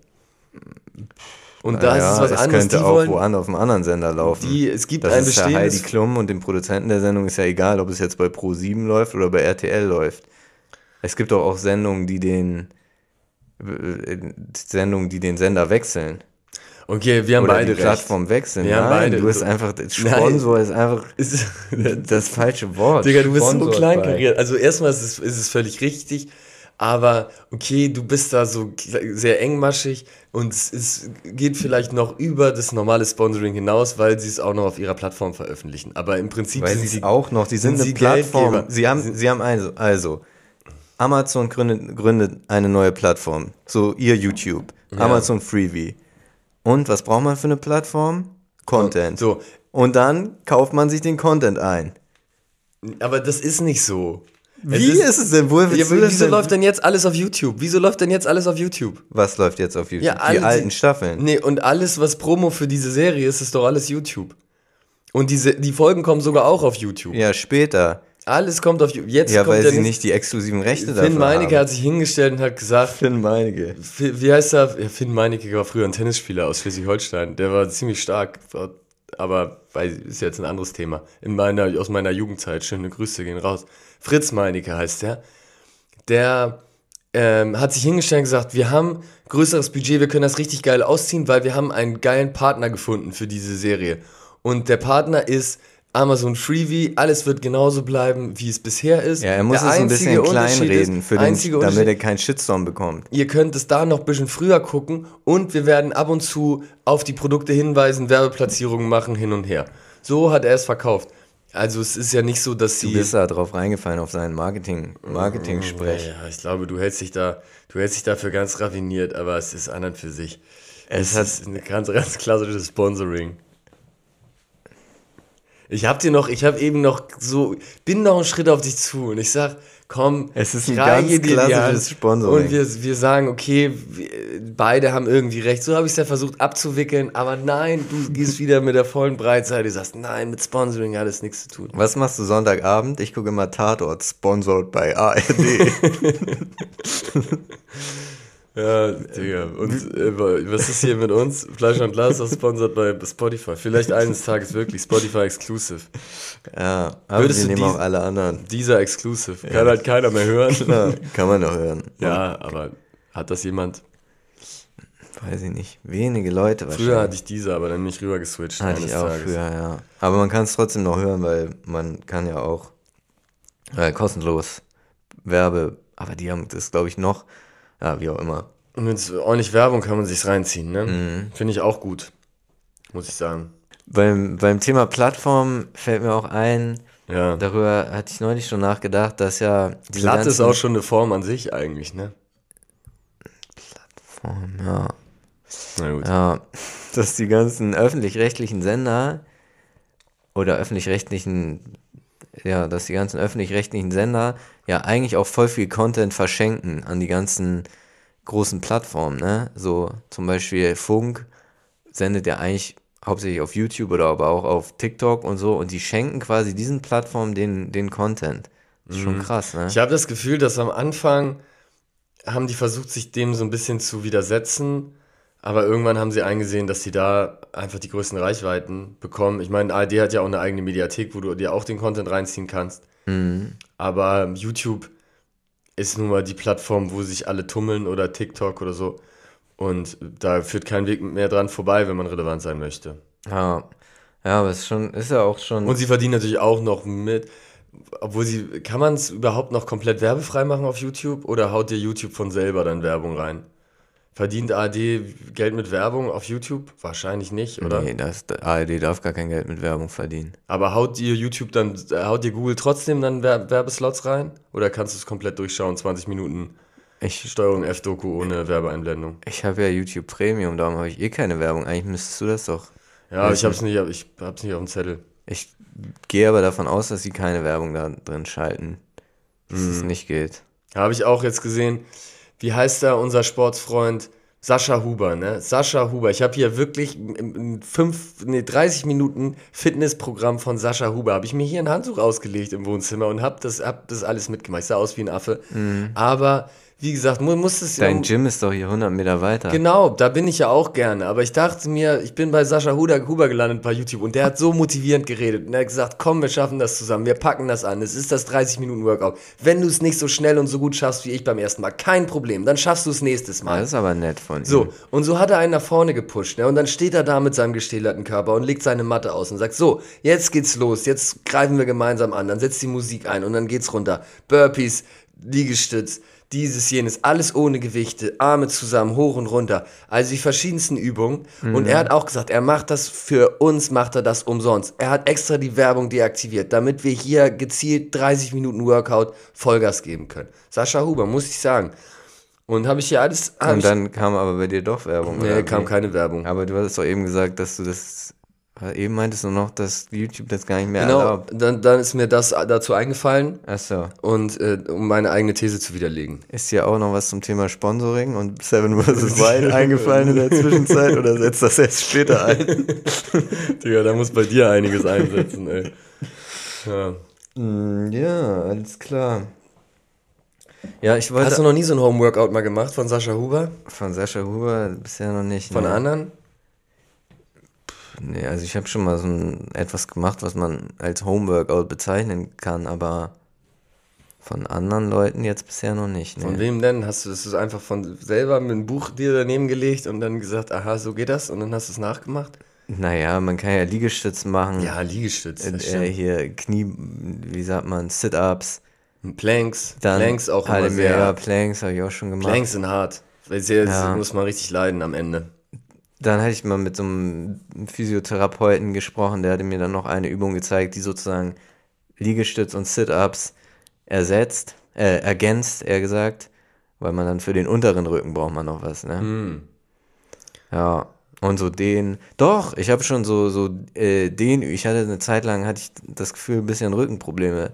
Und da ja, ist es was es anderes. könnte die auch wollen, woanders auf einem anderen Sender laufen. Die, es gibt das ein ist ja Heidi Klum und dem Produzenten der Sendung ist ja egal, ob es jetzt bei Pro7 läuft oder bei RTL läuft. Es gibt doch auch Sendungen, die den äh, Sendungen, die den Sender wechseln. Okay, wir haben Oder beide die Plattform recht. wechseln. Wir Nein, haben beide. Du bist einfach, Sponsor Nein. ist einfach [laughs] das falsche Wort. Digga, du bist Sponsor so kleinkariert. Also erstmal ist es, ist es völlig richtig, aber okay, du bist da so sehr engmaschig und es geht vielleicht noch über das normale Sponsoring hinaus, weil sie es auch noch auf ihrer Plattform veröffentlichen. Aber im Prinzip weil sind sie auch noch, die sind, sind eine Plattform. Sie haben, sie haben also, also Amazon gründet, gründet eine neue Plattform, so ihr YouTube, ja. Amazon Freebie. Und was braucht man für eine Plattform? Content. So. Und dann kauft man sich den Content ein. Aber das ist nicht so. Wie ist, ist, es denn? Woher ja, wieso denn? läuft denn jetzt alles auf YouTube? Wieso läuft denn jetzt alles auf YouTube? Was läuft jetzt auf YouTube? Ja, alle, die alten Staffeln. Nee, und alles, was Promo für diese Serie ist, ist doch alles YouTube. Und diese, die Folgen kommen sogar auch auf YouTube. Ja, später. Alles kommt auf jetzt. Ja, weil sie nicht die exklusiven Rechte dafür Finn Meinecke haben. hat sich hingestellt und hat gesagt. Finn Meinecke. Wie heißt er? Ja, Finn Meinecke war früher ein Tennisspieler aus Schleswig-Holstein. Der war ziemlich stark, aber ist jetzt ein anderes Thema. In meiner, aus meiner Jugendzeit. Schöne Grüße gehen raus. Fritz Meinecke heißt der. Der ähm, hat sich hingestellt und gesagt, wir haben größeres Budget, wir können das richtig geil ausziehen, weil wir haben einen geilen Partner gefunden für diese Serie. Und der Partner ist Amazon Freebie, alles wird genauso bleiben, wie es bisher ist. Ja, er muss der es ein bisschen kleinreden, für den, damit er keinen Shitstorm bekommt. Ihr könnt es da noch ein bisschen früher gucken und wir werden ab und zu auf die Produkte hinweisen, Werbeplatzierungen machen, hin und her. So hat er es verkauft. Also es ist ja nicht so, dass sie. Du bist da drauf reingefallen auf seinen Marketing, Marketing-Sprech. Ja, ich glaube, du hältst dich da, du hältst dich dafür ganz raffiniert, aber es ist an und für sich. Es, es ist ein ganz, ganz klassisches Sponsoring. Ich hab dir noch, ich hab eben noch so, bin noch einen Schritt auf dich zu und ich sag, komm, es ist ein ganz klassisches Sponsoring. Und wir, wir sagen, okay, wir, beide haben irgendwie recht. So habe ich es ja versucht abzuwickeln, aber nein, du gehst wieder mit der vollen Breitseite, du sagst, nein, mit Sponsoring hat es nichts zu tun. Was machst du Sonntagabend? Ich gucke immer Tatort, sponsored bei ARD. [laughs] [laughs] Ja, Digga. Und äh, was ist hier mit uns? Fleisch und Glas ist sponsert bei Spotify. Vielleicht [laughs] eines Tages wirklich Spotify Exclusive. Ja, aber Würdest wir nehmen auch alle anderen. Dieser Exclusive. Kann halt keiner mehr hören. [laughs] Klar, kann man noch hören. Ja, aber hat das jemand? Weiß ich nicht. Wenige Leute wahrscheinlich. Früher hatte ich diese, aber dann nicht rüber geswitcht. Hatte ich auch Tages. früher, ja. Aber man kann es trotzdem noch hören, weil man kann ja auch äh, kostenlos Werbe, aber die haben das, glaube ich, noch ja, wie auch immer. Und mit ordentlich Werbung kann man sich's reinziehen, ne? Mhm. Finde ich auch gut, muss ich sagen. Beim, beim Thema Plattform fällt mir auch ein, ja. darüber hatte ich neulich schon nachgedacht, dass ja. Platt ist auch schon eine Form an sich eigentlich, ne? Plattform, ja. Na gut. Ja, [laughs] dass die ganzen öffentlich-rechtlichen Sender oder öffentlich-rechtlichen, ja, dass die ganzen öffentlich-rechtlichen Sender ja eigentlich auch voll viel Content verschenken an die ganzen großen Plattformen, ne? So zum Beispiel Funk sendet ja eigentlich hauptsächlich auf YouTube oder aber auch auf TikTok und so und die schenken quasi diesen Plattformen den, den Content. Das ist schon mhm. krass, ne? Ich habe das Gefühl, dass am Anfang haben die versucht, sich dem so ein bisschen zu widersetzen, aber irgendwann haben sie eingesehen, dass sie da einfach die größten Reichweiten bekommen. Ich meine, ARD hat ja auch eine eigene Mediathek, wo du dir auch den Content reinziehen kannst. Mhm. Aber YouTube ist nun mal die Plattform, wo sich alle tummeln oder TikTok oder so. Und da führt kein Weg mehr dran vorbei, wenn man relevant sein möchte. Ja, ja aber es ist, schon, ist ja auch schon. Und sie verdienen natürlich auch noch mit. Obwohl sie, kann man es überhaupt noch komplett werbefrei machen auf YouTube oder haut dir YouTube von selber dann Werbung rein? Verdient ARD Geld mit Werbung auf YouTube? Wahrscheinlich nicht, oder? Nee, das, ARD darf gar kein Geld mit Werbung verdienen. Aber haut dir YouTube dann, haut dir Google trotzdem dann Werbeslots rein? Oder kannst du es komplett durchschauen, 20 Minuten ich, Steuerung F-Doku ohne Werbeeinblendung? Ich habe ja YouTube Premium, darum habe ich eh keine Werbung. Eigentlich müsstest du das doch. Ja, ich habe es nicht, ich hab's nicht auf dem Zettel. Ich gehe aber davon aus, dass sie keine Werbung da drin schalten. Dass mhm. es nicht geht. Habe ich auch jetzt gesehen wie heißt er, unser Sportsfreund? Sascha Huber, ne? Sascha Huber. Ich habe hier wirklich fünf, nee, 30 Minuten Fitnessprogramm von Sascha Huber. Habe ich mir hier ein Handtuch ausgelegt im Wohnzimmer und habe das, hab das alles mitgemacht. Ich sah aus wie ein Affe. Mhm. Aber wie gesagt, mu muss es Dein Gym ist doch hier 100 Meter weiter. Genau, da bin ich ja auch gerne. Aber ich dachte mir, ich bin bei Sascha Huber, Huber gelandet bei YouTube und der hat so motivierend geredet. Und er hat gesagt, komm, wir schaffen das zusammen, wir packen das an. Es ist das 30-Minuten-Workout. Wenn du es nicht so schnell und so gut schaffst wie ich beim ersten Mal, kein Problem, dann schaffst du es nächstes Mal. Das ist aber nett von ihm. So, und so hat er einen nach vorne gepusht. Ne? Und dann steht er da mit seinem gestählerten Körper und legt seine Matte aus und sagt, so, jetzt geht's los, jetzt greifen wir gemeinsam an. Dann setzt die Musik ein und dann geht's runter. Burpees, Liegestütz, dieses, jenes, alles ohne Gewichte, Arme zusammen, hoch und runter. Also die verschiedensten Übungen. Mhm. Und er hat auch gesagt, er macht das für uns, macht er das umsonst. Er hat extra die Werbung deaktiviert, damit wir hier gezielt 30 Minuten Workout Vollgas geben können. Sascha Huber, muss ich sagen. Und habe ich hier alles. Und dann kam aber bei dir doch Werbung. Nee, kam keine Werbung. Aber du hattest doch eben gesagt, dass du das Eben meintest du noch, dass YouTube das gar nicht mehr genau, erlaubt. Dann, dann ist mir das dazu eingefallen. Ach so. Und äh, um meine eigene These zu widerlegen. Ist dir auch noch was zum Thema Sponsoring und Seven vs. [laughs] Wild eingefallen in der Zwischenzeit oder setzt das erst später ein? [laughs] Digga, da muss bei dir einiges einsetzen, ey. Ja. Mm, ja, alles klar. Ja, ich wollte. Hast du noch nie so ein Homeworkout mal gemacht von Sascha Huber? Von Sascha Huber bisher noch nicht. Von nee. anderen? Nee, also ich habe schon mal so ein, etwas gemacht, was man als Homeworkout bezeichnen kann, aber von anderen Leuten jetzt bisher noch nicht. Nee. Von wem denn? Hast du das einfach von selber mit einem Buch dir daneben gelegt und dann gesagt, aha, so geht das? Und dann hast du es nachgemacht? Naja, man kann ja Liegestützen machen. Ja, Liegestütz. Äh, äh, hier Knie, wie sagt man, Sit-Ups. Planks. Dann Planks auch halt immer sehr. Ja, Planks habe ich auch schon gemacht. Planks sind hart. Sehr, Ja. muss man richtig leiden am Ende. Dann hatte ich mal mit so einem Physiotherapeuten gesprochen, der hatte mir dann noch eine Übung gezeigt, die sozusagen Liegestütz und Sit-Ups ersetzt, äh, ergänzt, eher gesagt, weil man dann für den unteren Rücken braucht man noch was, ne? Hm. Ja, und so den, doch, ich habe schon so, so äh, den, ich hatte eine Zeit lang, hatte ich das Gefühl, ein bisschen Rückenprobleme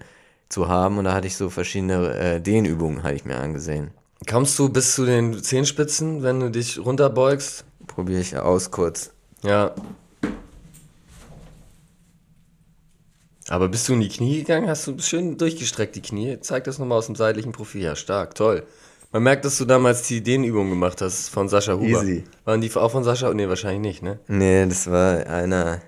zu haben und da hatte ich so verschiedene äh, Dehnübungen, hatte ich mir angesehen. Kommst du bis zu den Zehenspitzen, wenn du dich runterbeugst? Probiere ich aus kurz. Ja. Aber bist du in die Knie gegangen? Hast du schön durchgestreckt die Knie? Zeig das nochmal aus dem seitlichen Profil. Ja, stark, toll. Man merkt, dass du damals die Dehnübung gemacht hast von Sascha Huber. Easy. Waren die auch von Sascha? Nee, wahrscheinlich nicht, ne? Nee, das war einer,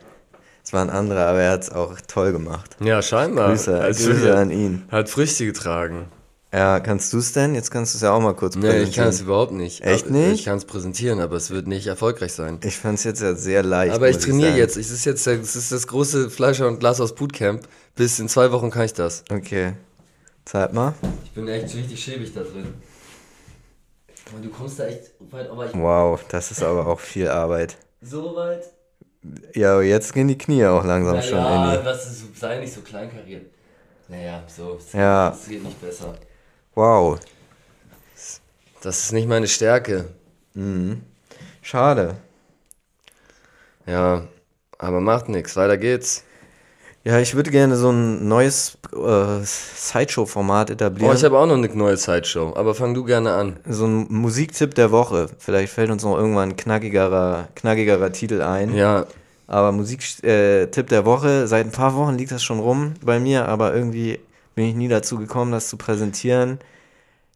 das war ein anderer, aber er hat es auch toll gemacht. Ja, scheinbar. Grüße, Also, Grüße an ihn. Hat Früchte getragen. Ja, kannst du es denn? Jetzt kannst du es ja auch mal kurz Nee, ich kann es überhaupt nicht. Echt nicht? Ich kann es präsentieren, aber es wird nicht erfolgreich sein. Ich fand es jetzt ja sehr leicht. Aber ich trainiere sagen. jetzt. Es ist jetzt es ist das große Fleischer und Glas aus Bootcamp. Bis in zwei Wochen kann ich das. Okay. Zeig mal. Ich bin echt richtig schäbig da drin. Du kommst da echt weit, aber ich Wow, das ist aber auch viel Arbeit. so weit. Ja, aber jetzt gehen die Knie auch langsam schon in die. das ist, sei nicht so kleinkariert. Naja, so. Ja. Das geht nicht besser. Wow. Das ist nicht meine Stärke. Schade. Ja, aber macht nichts. Weiter geht's. Ja, ich würde gerne so ein neues äh, Sideshow-Format Oh, etablieren. ich habe auch noch eine neue Sideshow. Aber fang du gerne an. so ein Musiktipp der Woche. Vielleicht fällt uns noch irgendwann ein knackigerer, knackigerer Titel ein. Ja, Aber Musiktipp äh, der Woche, seit ein paar Wochen liegt das schon rum bei mir, aber irgendwie bin ich nie dazu gekommen, das zu präsentieren.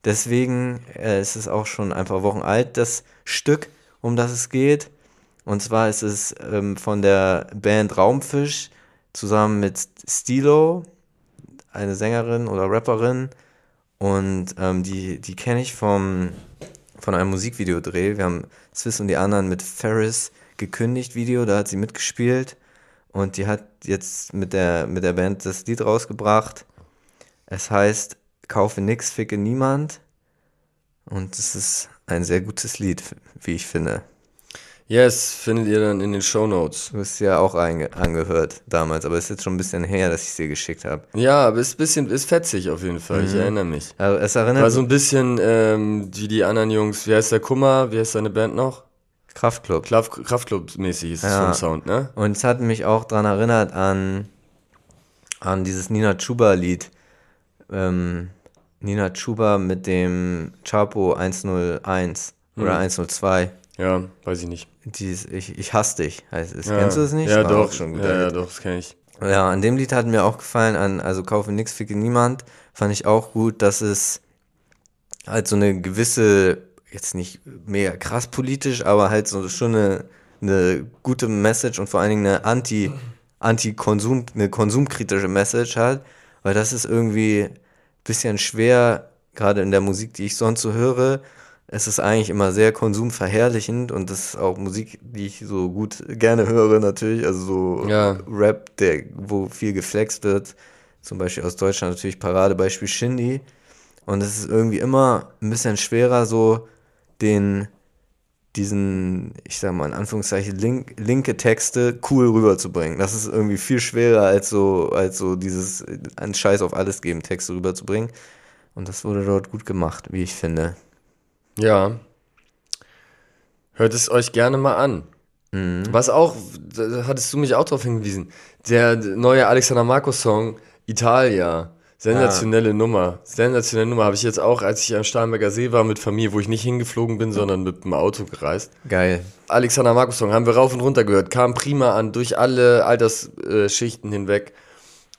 Deswegen äh, ist es auch schon ein paar Wochen alt, das Stück, um das es geht. Und zwar ist es ähm, von der Band Raumfisch zusammen mit Stilo, eine Sängerin oder Rapperin. Und ähm, die, die kenne ich vom, von einem Musikvideodreh. Wir haben Swiss und die anderen mit Ferris gekündigt, Video, da hat sie mitgespielt. Und die hat jetzt mit der, mit der Band das Lied rausgebracht. Es heißt Kaufe nix, ficke niemand. Und es ist ein sehr gutes Lied, wie ich finde. yes, findet ihr dann in den Shownotes. Du hast ja auch angehört damals, aber es ist jetzt schon ein bisschen her, dass ich es dir geschickt habe. Ja, aber ist bisschen, ist fetzig auf jeden Fall. Ich erinnere mich. Also es erinnert War so ein bisschen ähm, wie die anderen Jungs. Wie heißt der Kummer? Wie heißt seine Band noch? Kraftclub. Kraft, Kraftclub-mäßig ist es Ja. vom Sound, ne? Und es hat mich auch daran erinnert an, an dieses Nina Chuba-Lied. Ähm, Nina Chuba mit dem Chapo 101 oder 102. Ja, weiß ich nicht. Dieses ich, ich hasse dich heißt es. Ja. Kennst du es nicht? Ja, War doch. Schon gut. ja, ja, doch, das kenne ich. Ja, an dem Lied hat mir auch gefallen, an, also kaufe nix, ficke niemand, fand ich auch gut, dass es halt so eine gewisse, jetzt nicht mega krass politisch, aber halt so schon eine, eine gute Message und vor allen Dingen eine Anti, Anti-Konsum, eine konsumkritische Message hat, weil das ist irgendwie ein bisschen schwer, gerade in der Musik, die ich sonst so höre, es ist eigentlich immer sehr konsumverherrlichend und das ist auch Musik, die ich so gut gerne höre natürlich, also so Ja. Rap, der, wo viel geflext wird, zum Beispiel aus Deutschland natürlich Paradebeispiel Shindy. Und es ist irgendwie immer ein bisschen schwerer so den diesen, ich sag mal in Anführungszeichen, link, linke Texte cool rüberzubringen. Das ist irgendwie viel schwerer als so, als so dieses einen Scheiß auf alles geben, Texte rüberzubringen. Und das wurde dort gut gemacht, wie ich finde. Ja. Hört es euch gerne mal an. Mhm. Was auch, da hattest du mich auch darauf hingewiesen, der neue Alexander Markus Song Italia. Sensationelle Nummer. Sensationelle Nummer habe ich jetzt auch, als ich am Starnberger See war mit Familie, wo ich nicht hingeflogen bin, sondern mit dem Auto gereist. Geil. Alexander Markus Song haben wir rauf und runter gehört, kam prima an, durch alle Altersschichten hinweg.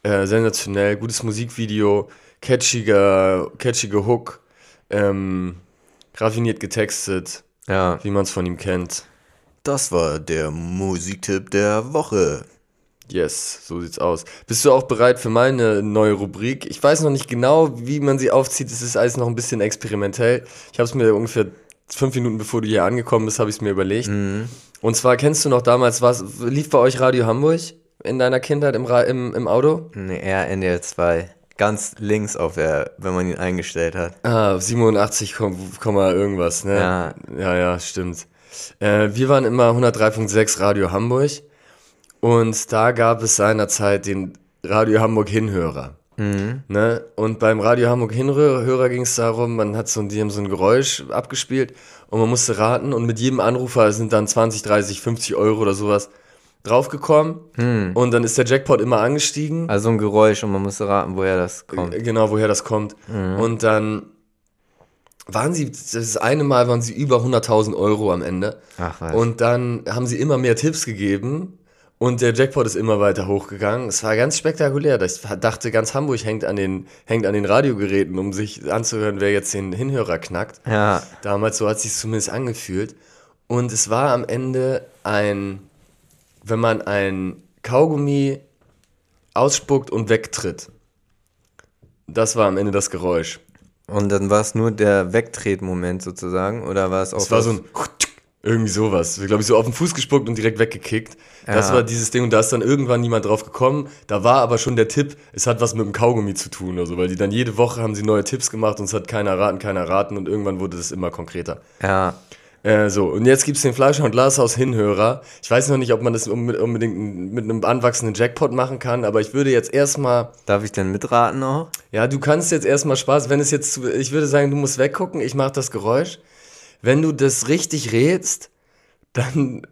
Äh, sensationell, gutes Musikvideo, catchiger, catchige Hook, ähm, raffiniert getextet, Ja. wie man es von ihm kennt. Das war der Musiktipp der Woche. Yes, so sieht's aus. Bist du auch bereit für meine neue Rubrik? Ich weiß noch nicht genau, wie man sie aufzieht. Es ist alles noch ein bisschen experimentell. Ich habe es mir ungefähr fünf Minuten bevor du hier angekommen bist, habe ich es mir überlegt. Und zwar kennst du noch damals was? Lief bei euch Radio Hamburg in deiner Kindheit im, Ra im, im Auto? Nee, eher NDR 2. Ganz links auf der, wenn man ihn eingestellt hat. Ah, 87, Komma Komma irgendwas, ne? Ja. Ja, ja, stimmt. Äh, wir waren immer 103.6 Radio Hamburg und da gab es seinerzeit den Radio Hamburg Hinhörer. Ne? Und beim Radio Hamburg Hinhörer ging es darum, man hat so, die haben so ein Geräusch abgespielt und man musste raten und mit jedem Anrufer sind dann 20, 30, 50 Euro oder sowas draufgekommen und dann ist der Jackpot immer angestiegen. Also ein Geräusch und man musste raten, woher das kommt. Äh, Genau, woher das kommt. Und dann waren sie, das eine Mal waren sie über 100.000 Euro am Ende. Ach was. Und dann haben sie immer mehr Tipps gegeben und der Jackpot ist immer weiter hochgegangen. Es war ganz spektakulär. Ich dachte, ganz Hamburg hängt an den, hängt an den Radiogeräten, um sich anzuhören, wer jetzt den Hinhörer knackt. Ja. Damals, so hat sich zumindest angefühlt. Und es war am Ende ein, wenn man ein Kaugummi ausspuckt und wegtritt. Das war am Ende das Geräusch. Und dann war es nur der Wegtretmoment sozusagen, oder war es auch Es war so ein irgendwie sowas. Glaube ich, so auf den Fuß gespuckt und direkt weggekickt. Das Ja. war dieses Ding und da ist dann irgendwann niemand drauf gekommen. Da war aber schon der Tipp, es hat was mit dem Kaugummi zu tun oder so, weil die dann jede Woche haben sie neue Tipps gemacht und es hat keiner raten, keiner raten und irgendwann wurde das immer konkreter. Ja. Äh, so, und jetzt gibt's den Fleischer und Glashaus Hinhörer. Ich weiß noch nicht, ob man das unbe- unbedingt mit einem anwachsenden Jackpot machen kann, aber ich würde jetzt erstmal, Darf ich denn mitraten auch? ja, du kannst jetzt erstmal Spaß, wenn es jetzt, zu, ich würde sagen, du musst weggucken, ich mache das Geräusch. Wenn du das richtig rätst, dann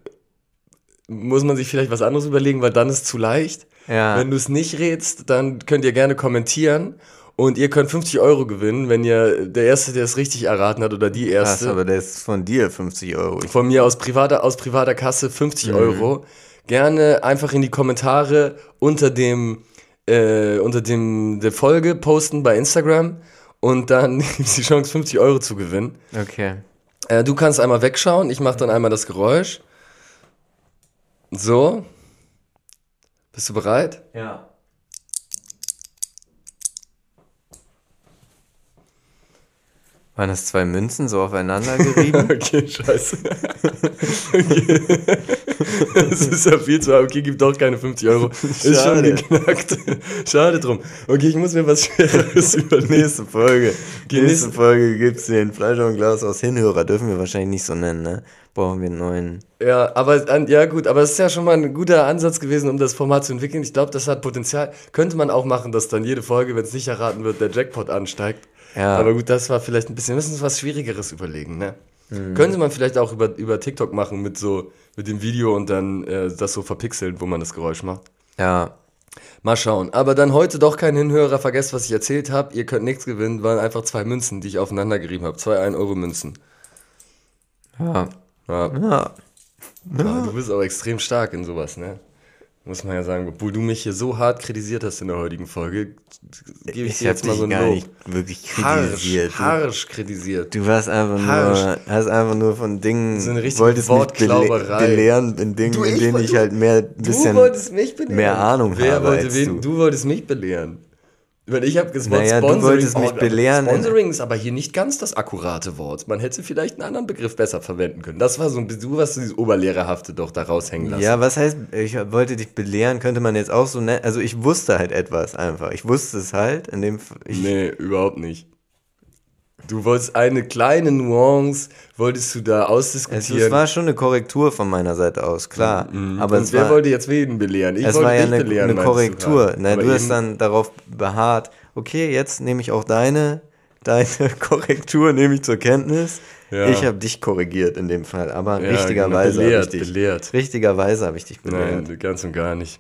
muss man sich vielleicht was anderes überlegen, weil dann ist zu leicht. Ja. Wenn du es nicht rätst, dann könnt ihr gerne kommentieren und ihr könnt 50 Euro gewinnen, wenn ihr der Erste, der es richtig erraten hat oder die Krass, Erste. aber der ist von dir 50 Euro. Von mir aus privater, aus privater Kasse 50 Euro. Gerne einfach in die Kommentare unter dem, äh, unter dem, der Folge posten bei Instagram und dann [laughs] gibt's die Chance, 50 Euro zu gewinnen. okay. Äh, du kannst einmal wegschauen, ich mache dann einmal das Geräusch. So. Bist du bereit? Ja. Waren das zwei Münzen so aufeinander gerieben? [laughs] Okay, scheiße. okay. [laughs] [laughs] [laughs] Das ist ja viel zu. Okay, gibt doch keine 50 Euro. Ist schon Schade. geknackt. [laughs] Schade drum. Okay, ich muss mir was Schwereres [laughs] überlegen. Nächste Folge. Okay, Nächste Folge gibt's den Fleisch und Glas aus Hinhörer. Dürfen wir wahrscheinlich nicht so nennen, ne? Brauchen wir einen neuen. Ja, aber ja gut, aber es ist ja schon mal ein guter Ansatz gewesen, um das Format zu entwickeln. Ich glaube, das hat Potenzial. Könnte man auch machen, dass dann jede Folge, wenn es nicht erraten wird, der Jackpot ansteigt. Ja. Aber gut, das war vielleicht ein bisschen, wir müssen uns was Schwierigeres überlegen, ne? Mhm. Könnte man vielleicht auch über, über TikTok machen mit so, mit dem Video und dann äh, das so verpixeln, wo man das Geräusch macht. Ja. Mal schauen. Aber dann heute doch kein Hinhörer, vergesst, was ich erzählt habe. Ihr könnt nichts gewinnen, waren einfach zwei Münzen, die ich aufeinander gerieben habe. Zwei 1-Euro-Münzen. Ja. Ja. Ja. Ja, du bist auch extrem stark in sowas, ne? Muss man ja sagen, obwohl du mich hier so hart kritisiert hast in der heutigen Folge, gebe ich, Ich dir jetzt mal so ein gar Lob. nicht wirklich Harsch, kritisiert. Du- harsch kritisiert. Du warst einfach nur, Harsch. hast einfach nur von Dingen, So eine richtige wolltest mich Wortklauberei. belehren in Dingen, Du, in ich denen ich du- halt mehr, bisschen, wolltest mich belehren. mehr Ahnung Wer habe wollte wen? du. Du wolltest mich belehren. Weil ich habe gesagt, Naja, du Sponsoring, wolltest mich aber belehren. Sponsoring ist aber hier nicht ganz das akkurate Wort. Man hätte vielleicht einen anderen Begriff besser verwenden können. Das war so ein bisschen, du hast dieses Oberlehrerhafte doch da raushängen lassen. ja, was heißt, ich wollte dich belehren, könnte man jetzt auch so nennen, also ich wusste halt etwas einfach, ich wusste es halt, in dem, ich, Nee, überhaupt nicht. Du wolltest eine kleine Nuance, wolltest du da ausdiskutieren. es war schon eine Korrektur von meiner Seite aus, klar, aber Und wer war, wollte jetzt wen belehren? Ich es wollte war ja eine, belehren, eine du Korrektur, gerade. ne, Aber du hast dann darauf beharrt, okay, jetzt nehme ich auch deine, deine [laughs] Korrektur nehme ich zur Kenntnis, Ja. ich habe dich korrigiert in dem Fall, aber Ja, richtigerweise genau, habe ich dich, belehrt. richtigerweise habe ich dich belehrt. Nein, ganz und gar nicht.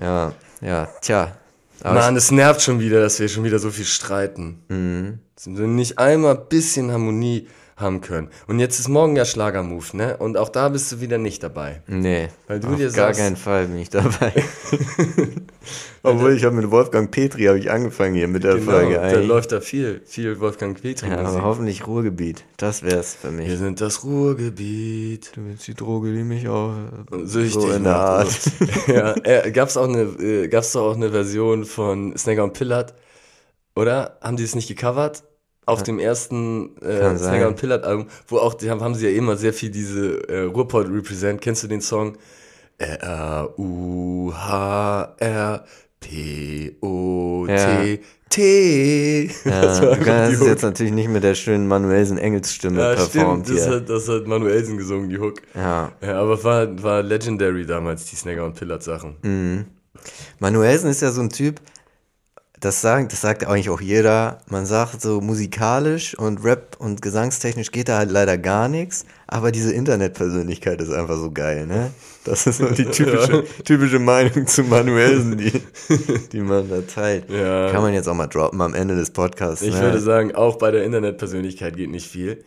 Ja, ja, tja. Aber Mann, es nervt schon wieder, dass wir schon wieder so viel streiten. Mhm. Dass wir nicht einmal ein bisschen Harmonie haben können. Und jetzt ist morgen ja Schlagermove, ne? Und auch da bist du wieder nicht dabei. nee, Weil du auf dir gar sagst- keinen Fall bin ich dabei. [laughs] Obwohl ich habe mit Wolfgang Petri habe ich angefangen hier mit der genau, Folge. Da eigentlich. läuft da viel, viel Wolfgang Petri. Ja, aber hoffentlich Ruhrgebiet. Das wär's für mich. Wir sind das Ruhrgebiet. Du willst die Droge, die mich auch Süchtig so in der. Art. [laughs] ja, äh, gab's auch eine, äh, gab's doch auch eine Version von Snagger und Pillard, oder? Haben die es nicht gecovert? Auf dem ersten äh. Snagger und Pillard Album, wo auch, die haben, haben sie ja immer sehr viel diese äh, Ruhrpott Represent. Kennst du den Song? R-U-H-R-P-O-T-T. Ja, Das Hook. jetzt natürlich nicht mit der schönen Manuelsen Engelsstimme Ja, performt stimmt, das hier. hat, das hat Manuelsen gesungen, die Hook. ja. Ja, aber war, war legendary damals, die Snagger und Pillard Sachen. Mhm. Manuelsen ist ja so ein Typ, das sagt, das sagt eigentlich auch jeder. Man sagt so musikalisch und Rap und gesangstechnisch geht da halt leider gar nichts, aber diese Internetpersönlichkeit ist einfach so geil, ne? Das ist so die [laughs] typische, typische Meinung zu Manuelsen, die, die man da teilt. Ja. Kann man jetzt auch mal droppen am Ende des Podcasts. Ich ne? würde sagen, auch bei der Internetpersönlichkeit geht nicht viel.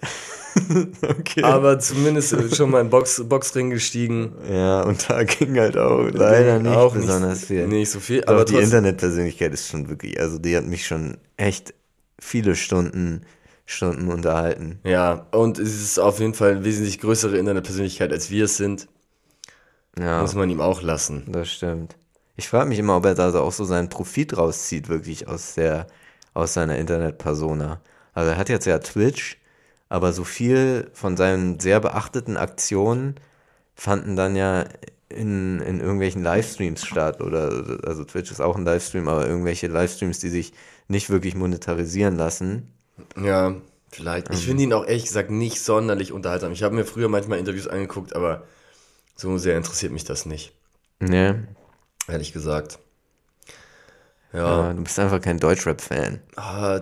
[laughs] okay. Aber zumindest schon mal in Box, Boxring gestiegen. ja, und da ging halt auch leider nicht auch besonders viel. Nicht so viel, Doch, aber die. Internetpersönlichkeit ist schon wirklich, also die hat mich schon echt viele Stunden, Stunden unterhalten. Ja, und es ist auf jeden Fall eine wesentlich größere Internetpersönlichkeit, als wir es sind. Ja, Muss man ihm auch lassen. das stimmt. Ich frage mich immer, ob er da so auch so seinen Profit rauszieht, wirklich aus der, aus seiner Internetpersona. Also er hat jetzt ja Twitch, aber so viel von seinen sehr beachteten Aktionen fanden dann ja in, in irgendwelchen Livestreams statt. Oder also Twitch ist auch ein Livestream, aber irgendwelche Livestreams, die sich nicht wirklich monetarisieren lassen. Ja, vielleicht. Ich finde ihn auch ehrlich gesagt nicht sonderlich unterhaltsam. Ich habe mir früher manchmal Interviews angeguckt, aber so sehr interessiert mich das nicht. Ne? Ehrlich gesagt. Ja. Ja, du bist einfach kein Deutschrap-Fan. Ah,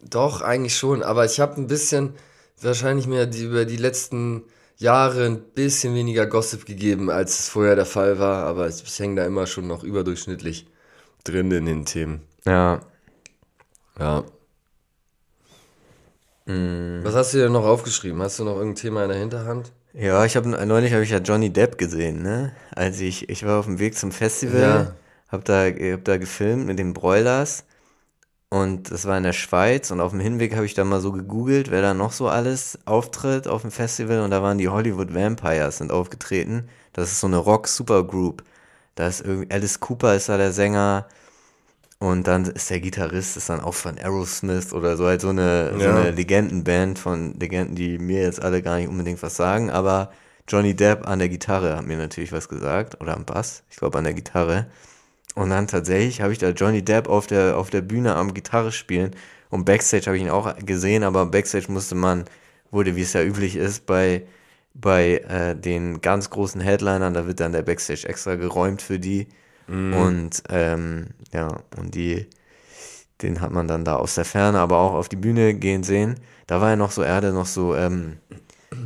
doch, eigentlich schon. Aber ich habe ein bisschen, wahrscheinlich mir die, über die letzten Jahre ein bisschen weniger Gossip gegeben, als es vorher der Fall war. Aber ich, ich hänge da immer schon noch überdurchschnittlich drin in den Themen. Ja. Ja. Mm. Was hast du dir noch aufgeschrieben? Hast du noch irgendein Thema in der Hinterhand? Ja, ich habe neulich habe ich ja Johnny Depp gesehen, ne? Als ich ich war auf dem Weg zum Festival, Ja. hab da hab da gefilmt mit den Broilers und das war in der Schweiz und auf dem Hinweg habe ich da mal so gegoogelt, wer da noch so alles auftritt auf dem Festival und da waren die Hollywood Vampires sind aufgetreten. Das ist so eine Rock Supergroup. Da ist irgendwie Alice Cooper ist da der Sänger und dann ist der Gitarrist ist dann auch von Aerosmith oder so halt so eine, so Ja. eine Legendenband von Legenden, die mir jetzt alle gar nicht unbedingt was sagen, aber Johnny Depp an der Gitarre hat mir natürlich was gesagt oder am Bass, ich glaube an der Gitarre. Und dann tatsächlich habe ich da Johnny Depp auf der, auf der Bühne am Gitarre spielen und Backstage habe ich ihn auch gesehen, aber Backstage musste man, wurde wie es ja üblich ist, bei, bei äh, den ganz großen Headlinern, da wird dann der Backstage extra geräumt für die. Und ähm, ja, und die, den hat man dann da aus der Ferne, aber auch auf die Bühne gehen sehen. Da war er noch so, er hatte noch so, ähm,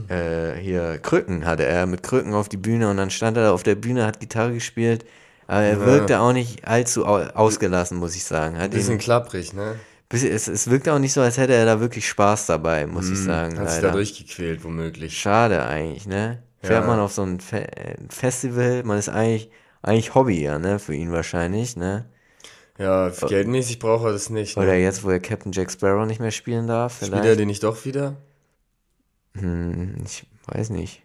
äh, hier Krücken hatte er mit Krücken auf die Bühne und dann stand er da auf der Bühne, hat Gitarre gespielt. Aber er wirkte auch nicht allzu au ausgelassen, muss ich sagen. Hat Bisschen ihn, klapprig, ne? bisschen, es, es wirkte auch nicht so, als hätte er da wirklich Spaß dabei, muss ich sagen. Hat sich da leider. durchgequält, womöglich. Schade eigentlich, ne? Fährt Ja. man auf so ein Fe äh, Festival, man ist eigentlich, eigentlich Hobby, ja, ne? Für ihn wahrscheinlich, ne? Ja, geldmäßig braucht er das nicht. Oder Ne? jetzt, wo er Captain Jack Sparrow nicht mehr spielen darf, Spielt er vielleicht. den nicht doch wieder? Hm, ich weiß nicht.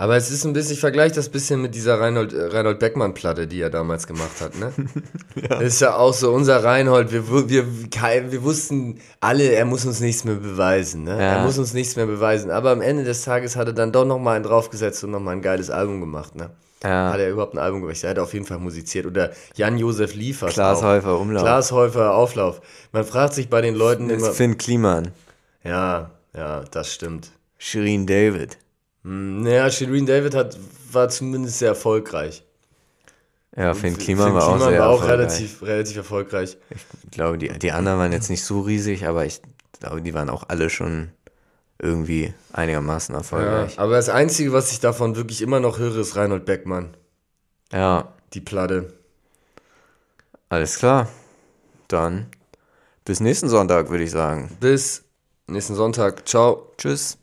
Aber es ist ein bisschen, ich vergleiche das ein bisschen mit dieser Reinhold, äh, Reinhold Beckmann-Platte, die er damals gemacht hat, ne? [laughs] Das ist ja auch so unser Reinhold, wir, wir, wir wussten alle, er muss uns nichts mehr beweisen, ne? Ja. Er muss uns nichts mehr beweisen. Aber am Ende des Tages hat er dann doch nochmal einen draufgesetzt und nochmal ein geiles Album gemacht, ne? Ja. Hat er überhaupt ein Album gemacht? Er hat auf jeden Fall musiziert. Oder Jan-Josef Liefers Klaas. Häufer, Umlauf. Klaas Häufer, Auflauf. Man fragt sich bei den Leuten immer... Ist Finn Kliman. Ja, ja, das stimmt. Shirin David. Hm, Naja, Shireen David hat, war zumindest sehr erfolgreich. Ja, Finn Kliman war auch sehr war auch erfolgreich. relativ, relativ erfolgreich. Ich glaube, die, die anderen waren jetzt nicht so riesig, aber ich glaube, die waren auch alle schon irgendwie einigermaßen Ja, erfolgreich. aber das Einzige, was ich davon wirklich immer noch höre, ist Reinhold Beckmann. Ja, Die Platte. alles klar. Dann bis nächsten Sonntag, würde ich sagen. Bis nächsten Sonntag. Ciao. Tschüss.